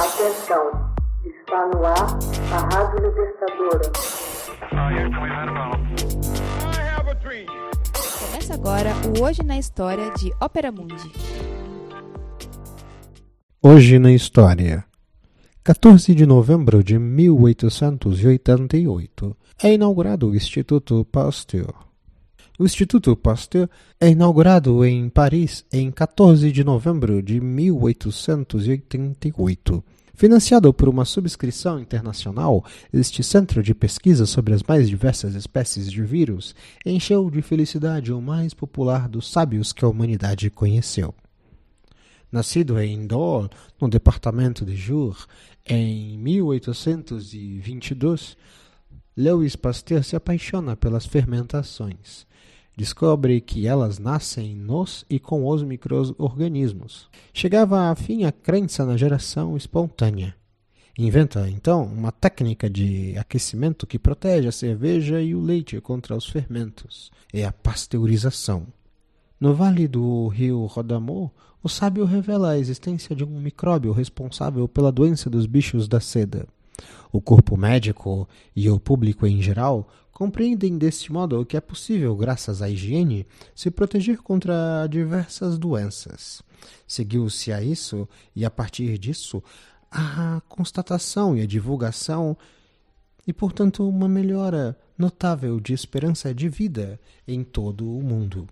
Atenção, está no ar a Rádio Libertadora. Começa agora o Hoje na História de Ópera Mundi. Hoje na História. 14 de novembro de 1888 é inaugurado o Instituto Pasteur. O Instituto Pasteur é inaugurado em Paris em 14 de novembro de 1888. Financiado por uma subscrição internacional, este centro de pesquisa sobre as mais diversas espécies de vírus encheu de felicidade o mais popular dos sábios que a humanidade conheceu. Nascido em Dole, no departamento de Jura, em 1822, Louis Pasteur se apaixona pelas fermentações. Descobre que elas nascem nos e com os micro-organismos. Chegava a fim a crença na geração espontânea. Inventa, então, uma técnica de aquecimento que protege a cerveja e o leite contra os fermentos. É a pasteurização. No vale do rio Rodamô, o sábio revela a existência de um micróbio responsável pela doença dos bichos da seda. O corpo médico e o público em geral compreendem deste modo que é possível, graças à higiene, se proteger contra diversas doenças. Seguiu-se a isso, e a partir disso, a constatação e a divulgação, e portanto uma melhora notável de esperança de vida em todo o mundo.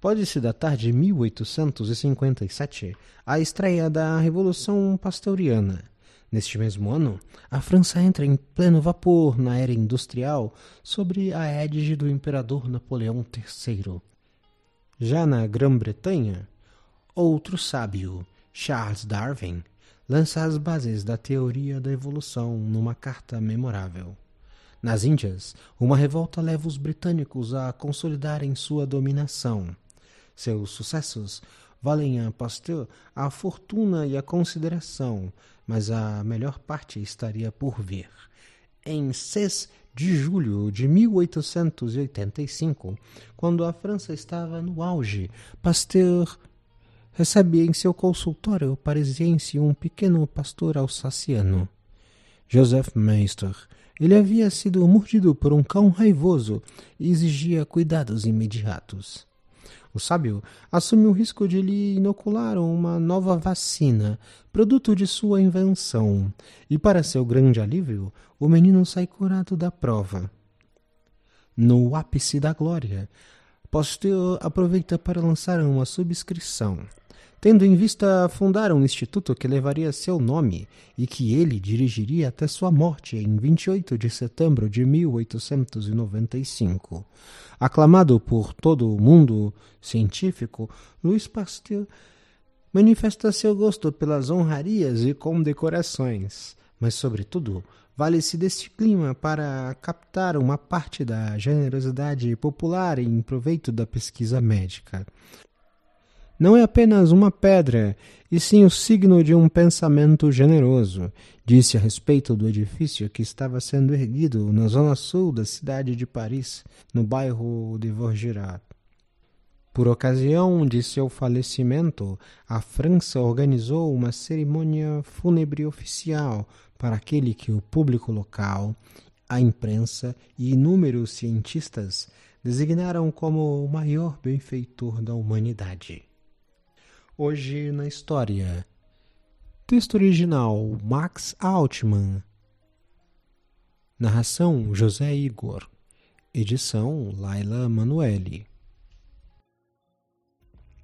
Pode-se datar de 1857 a estreia da Revolução Pasteuriana Neste mesmo ano, a França entra em pleno vapor na era industrial sob a égide do imperador Napoleão III. Já na Grã-Bretanha, outro sábio, Charles Darwin, lança as bases da teoria da evolução numa carta memorável. Nas Índias, uma revolta leva os britânicos a consolidarem sua dominação. Seus sucessos valem a Pasteur a fortuna e a consideração, mas a melhor parte estaria por vir. Em 6 de julho de 1885, quando a França estava no auge, Pasteur recebe em seu consultório parisiense um pequeno pastor alsaciano, Joseph Meister. Ele havia sido mordido por um cão raivoso e exigia cuidados imediatos. O sábio assume o risco de lhe inocular uma nova vacina, produto de sua invenção, e para seu grande alívio, o menino sai curado da prova. No ápice da glória, Pasteur aproveita para lançar uma subscrição tendo em vista fundar um instituto que levaria seu nome e que ele dirigiria até sua morte em 28 de setembro de 1895. Aclamado por todo o mundo científico, Louis Pasteur manifesta seu gosto pelas honrarias e condecorações, mas, sobretudo, vale-se deste clima para captar uma parte da generosidade popular em proveito da pesquisa médica não é apenas uma pedra, e sim o signo de um pensamento generoso, disse a respeito do edifício que estava sendo erguido na zona sul da cidade de Paris, no bairro de Vaugirard. Por ocasião de seu falecimento, a França organizou uma cerimônia fúnebre oficial para aquele que o público local, a imprensa e inúmeros cientistas designaram como o maior benfeitor da humanidade. Hoje na história. Texto original Max Altman. Narração José Igor. Edição Laila Manuelle.